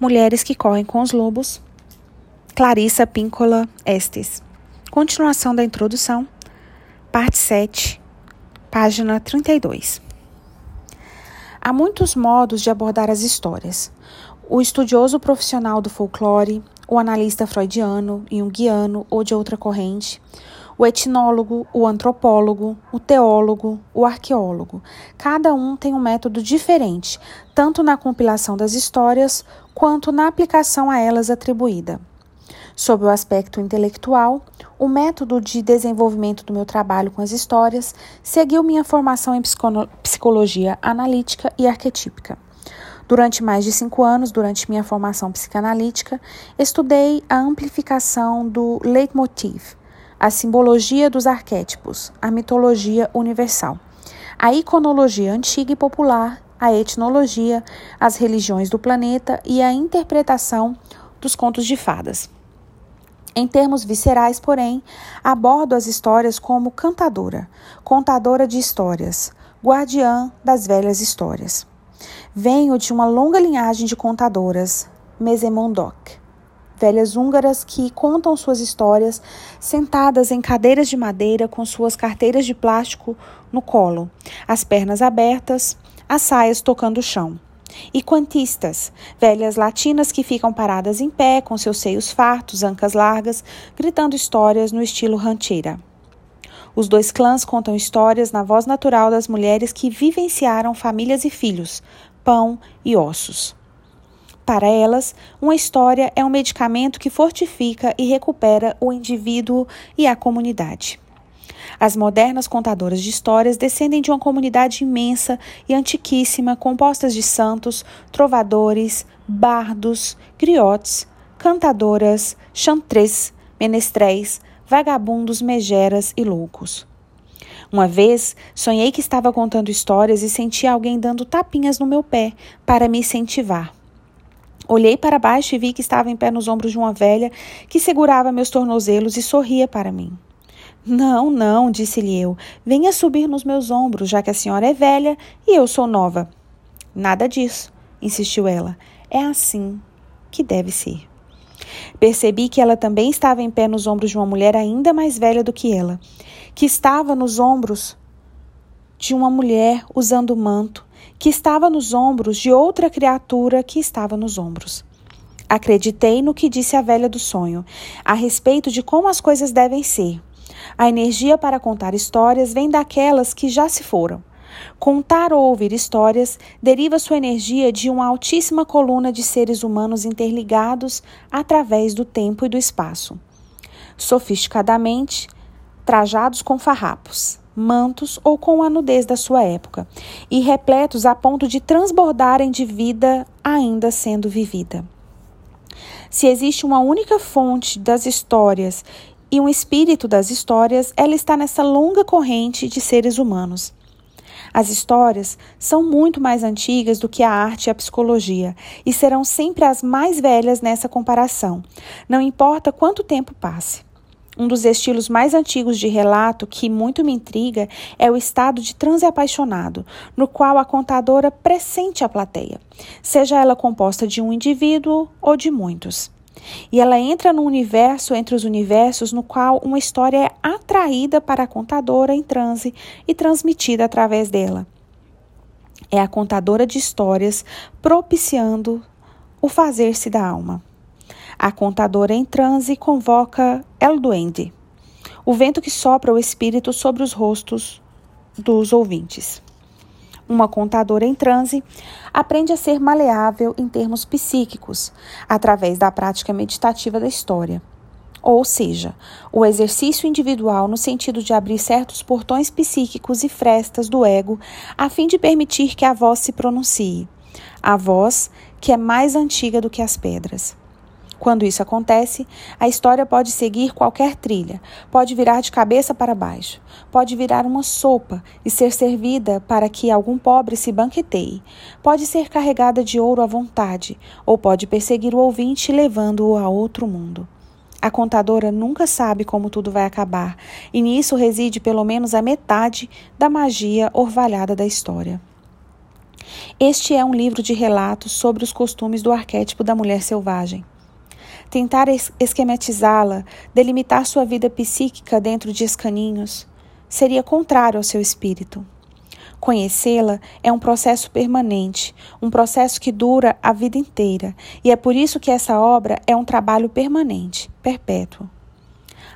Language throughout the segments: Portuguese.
Mulheres que correm com os lobos. Clarissa Píncola Estes. Continuação da introdução, parte 7, página 32. Há muitos modos de abordar as histórias. O estudioso profissional do folclore, o analista freudiano, junguiano ou de outra corrente, o etnólogo, o antropólogo, o teólogo, o arqueólogo. Cada um tem um método diferente, tanto na compilação das histórias quanto na aplicação a elas atribuída. Sob o aspecto intelectual, o método de desenvolvimento do meu trabalho com as histórias seguiu minha formação em psicologia analítica e arquetípica. Durante mais de cinco anos, durante minha formação psicanalítica, estudei a amplificação do leitmotiv, a simbologia dos arquétipos, a mitologia universal, a iconologia antiga e popular, a etnologia, as religiões do planeta e a interpretação dos contos de fadas. Em termos viscerais, porém, abordo as histórias como cantadora, contadora de histórias, guardiã das velhas histórias. Venho de uma longa linhagem de contadoras, Mesemondok velhas húngaras que contam suas histórias sentadas em cadeiras de madeira com suas carteiras de plástico no colo, as pernas abertas, as saias tocando o chão. E quantistas, velhas latinas que ficam paradas em pé, com seus seios fartos, ancas largas, gritando histórias no estilo rancheira. Os dois clãs contam histórias na voz natural das mulheres que vivenciaram famílias e filhos, pão e ossos. Para elas, uma história é um medicamento que fortifica e recupera o indivíduo e a comunidade. As modernas contadoras de histórias descendem de uma comunidade imensa e antiquíssima, composta de santos, trovadores, bardos, griotes, cantadoras, chantres, menestréis, vagabundos, megeras e loucos. Uma vez sonhei que estava contando histórias e senti alguém dando tapinhas no meu pé para me incentivar. Olhei para baixo e vi que estava em pé nos ombros de uma velha que segurava meus tornozelos e sorria para mim. Não, não, disse-lhe eu. Venha subir nos meus ombros, já que a senhora é velha e eu sou nova. Nada disso, insistiu ela. É assim que deve ser. Percebi que ela também estava em pé nos ombros de uma mulher ainda mais velha do que ela, que estava nos ombros de uma mulher usando manto que estava nos ombros de outra criatura que estava nos ombros. Acreditei no que disse a velha do sonho, a respeito de como as coisas devem ser. A energia para contar histórias vem daquelas que já se foram. Contar ou ouvir histórias deriva sua energia de uma altíssima coluna de seres humanos interligados através do tempo e do espaço. Sofisticadamente, trajados com farrapos mantos ou com a nudez da sua época, e repletos a ponto de transbordarem de vida ainda sendo vivida. Se existe uma única fonte das histórias e um espírito das histórias, ela está nessa longa corrente de seres humanos. As histórias são muito mais antigas do que a arte e a psicologia e serão sempre as mais velhas nessa comparação, não importa quanto tempo passe. Um dos estilos mais antigos de relato que muito me intriga é o estado de transe apaixonado, no qual a contadora pressente a plateia, seja ela composta de um indivíduo ou de muitos. E ela entra no universo entre os universos no qual uma história é atraída para a contadora em transe e transmitida através dela. É a contadora de histórias propiciando o fazer-se da alma. A contadora em transe convoca El Duende, o vento que sopra o espírito sobre os rostos dos ouvintes. Uma contadora em transe aprende a ser maleável em termos psíquicos, através da prática meditativa da história. Ou seja, o exercício individual no sentido de abrir certos portões psíquicos e frestas do ego, a fim de permitir que a voz se pronuncie. A voz que é mais antiga do que as pedras. Quando isso acontece, a história pode seguir qualquer trilha, pode virar de cabeça para baixo, pode virar uma sopa e ser servida para que algum pobre se banqueteie, pode ser carregada de ouro à vontade, ou pode perseguir o ouvinte levando-o a outro mundo. A contadora nunca sabe como tudo vai acabar, e nisso reside pelo menos a metade da magia orvalhada da história. Este é um livro de relatos sobre os costumes do arquétipo da mulher selvagem. Tentar esquematizá-la, delimitar sua vida psíquica dentro de escaninhos, seria contrário ao seu espírito. Conhecê-la é um processo permanente, um processo que dura a vida inteira, e é por isso que essa obra é um trabalho permanente, perpétuo.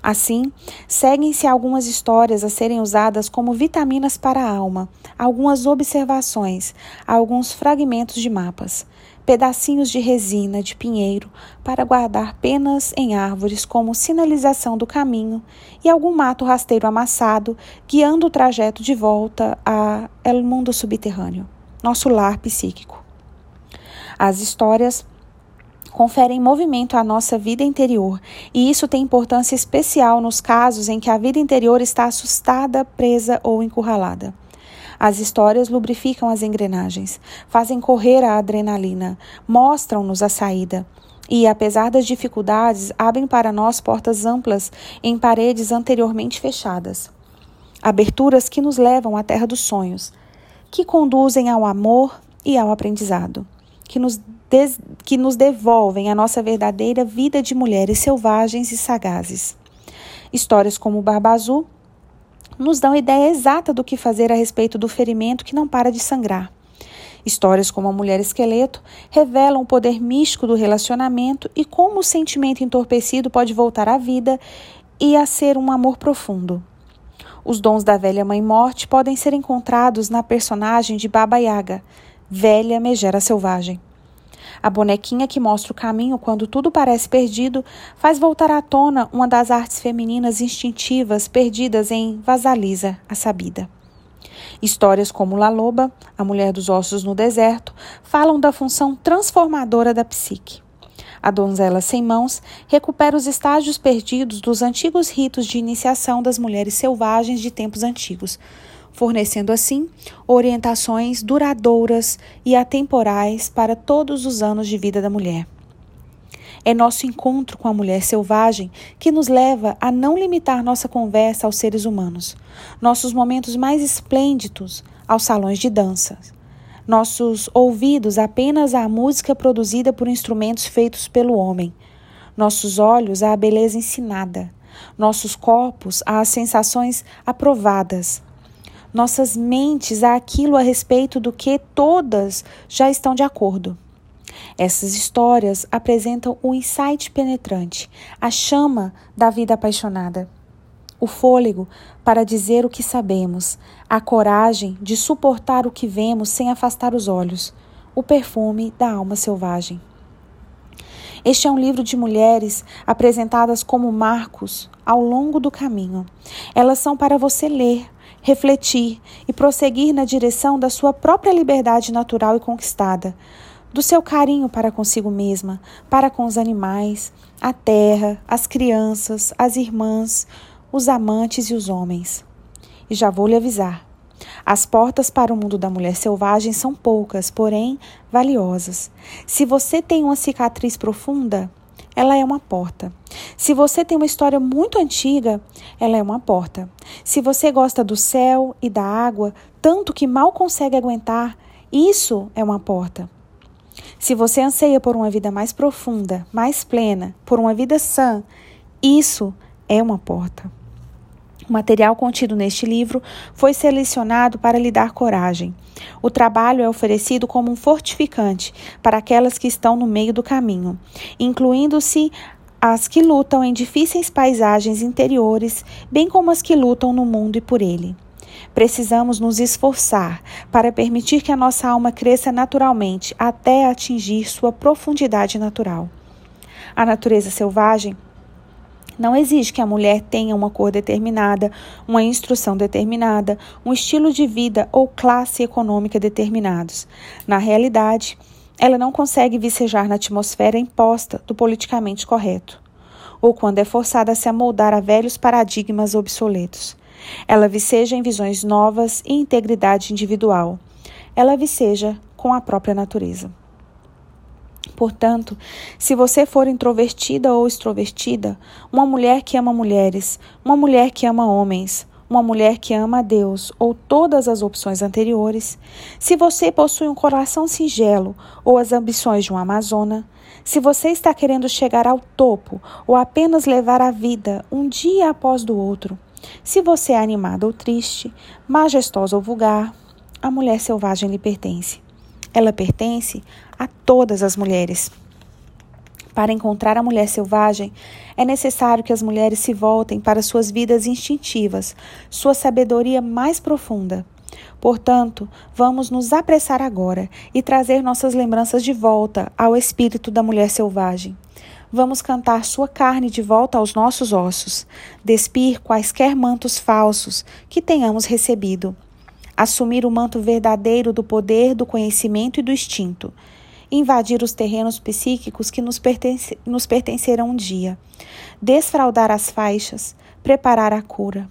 Assim, seguem-se algumas histórias a serem usadas como vitaminas para a alma, algumas observações, alguns fragmentos de mapas, pedacinhos de resina de pinheiro para guardar penas em árvores como sinalização do caminho e algum mato rasteiro amassado guiando o trajeto de volta a El Mundo Subterrâneo, nosso lar psíquico. As histórias conferem movimento à nossa vida interior, e isso tem importância especial nos casos em que a vida interior está assustada, presa ou encurralada. As histórias lubrificam as engrenagens, fazem correr a adrenalina, mostram-nos a saída. E, apesar das dificuldades, abrem para nós portas amplas em paredes anteriormente fechadas. Aberturas que nos levam à terra dos sonhos, que conduzem ao amor e ao aprendizado, que nos que nos devolvem a nossa verdadeira vida de mulheres selvagens e sagazes. Histórias como o Barba Azul nos dão ideia exata do que fazer a respeito do ferimento que não para de sangrar. Histórias como a Mulher Esqueleto revelam o poder místico do relacionamento e como o sentimento entorpecido pode voltar à vida e a ser um amor profundo. Os dons da velha Mãe Morte podem ser encontrados na personagem de Baba Yaga, velha megera selvagem. A bonequinha que mostra o caminho quando tudo parece perdido faz voltar à tona uma das artes femininas instintivas perdidas em Vasalisa, a sabida. Histórias como La Loba, a mulher dos ossos no deserto, falam da função transformadora da psique. A donzela sem mãos recupera os estágios perdidos dos antigos ritos de iniciação das mulheres selvagens de tempos antigos, fornecendo assim orientações duradouras e atemporais para todos os anos de vida da mulher. É nosso encontro com a mulher selvagem que nos leva a não limitar nossa conversa aos seres humanos, nossos momentos mais esplêndidos aos salões de dança, nossos ouvidos apenas à música produzida por instrumentos feitos pelo homem, nossos olhos à beleza ensinada, nossos corpos às sensações aprovadas, nossas mentes àquilo a respeito do que todas já estão de acordo. Essas histórias apresentam o insight penetrante, a chama da vida apaixonada, o fôlego para dizer o que sabemos, a coragem de suportar o que vemos sem afastar os olhos, o perfume da alma selvagem. Este é um livro de mulheres apresentadas como marcos ao longo do caminho. Elas são para você ler, refletir e prosseguir na direção da sua própria liberdade natural e conquistada, do seu carinho para consigo mesma, para com os animais, a terra, as crianças, as irmãs, os amantes e os homens. E já vou lhe avisar. As portas para o mundo da mulher selvagem são poucas, porém valiosas. Se você tem uma cicatriz profunda, ela é uma porta. Se você tem uma história muito antiga, ela é uma porta. Se você gosta do céu e da água, tanto que mal consegue aguentar, isso é uma porta. Se você anseia por uma vida mais profunda, mais plena, por uma vida sã, isso é uma porta. O material contido neste livro foi selecionado para lhe dar coragem. O trabalho é oferecido como um fortificante para aquelas que estão no meio do caminho, incluindo-se as que lutam em difíceis paisagens interiores, bem como as que lutam no mundo e por ele. Precisamos nos esforçar para permitir que a nossa alma cresça naturalmente até atingir sua profundidade natural. A natureza selvagem não exige que a mulher tenha uma cor determinada, uma instrução determinada, um estilo de vida ou classe econômica determinados. Na realidade, ela não consegue vicejar na atmosfera imposta do politicamente correto, ou quando é forçada a se amoldar a velhos paradigmas obsoletos. Ela viceja em visões novas e integridade individual. Ela viceja com a própria natureza. Portanto, se você for introvertida ou extrovertida, uma mulher que ama mulheres, uma mulher que ama homens, uma mulher que ama a Deus ou todas as opções anteriores, se você possui um coração singelo ou as ambições de uma amazona, se você está querendo chegar ao topo ou apenas levar a vida um dia após do outro, se você é animada ou triste, majestosa ou vulgar, a mulher selvagem lhe pertence. Ela pertence a todas as mulheres. Para encontrar a mulher selvagem, é necessário que as mulheres se voltem para suas vidas instintivas, sua sabedoria mais profunda. Portanto, vamos nos apressar agora e trazer nossas lembranças de volta ao espírito da mulher selvagem. Vamos cantar sua carne de volta aos nossos ossos, despir quaisquer mantos falsos que tenhamos recebido, assumir o manto verdadeiro do poder, do conhecimento e do instinto invadir os terrenos psíquicos que nos, pertence, nos pertencerão um dia, desfraldar as faixas, preparar a cura.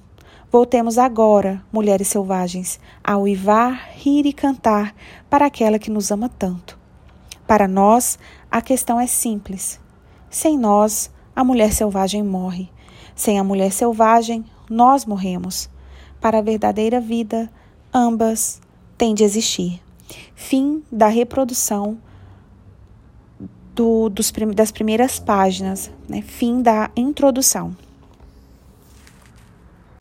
Voltemos agora, mulheres selvagens, a uivar, rir e cantar para aquela que nos ama tanto. Para nós, a questão é simples. Sem nós, a mulher selvagem morre. Sem a mulher selvagem, nós morremos. Para a verdadeira vida, ambas têm de existir. Fim da reprodução do, dos, das primeiras páginas, né? fim da introdução.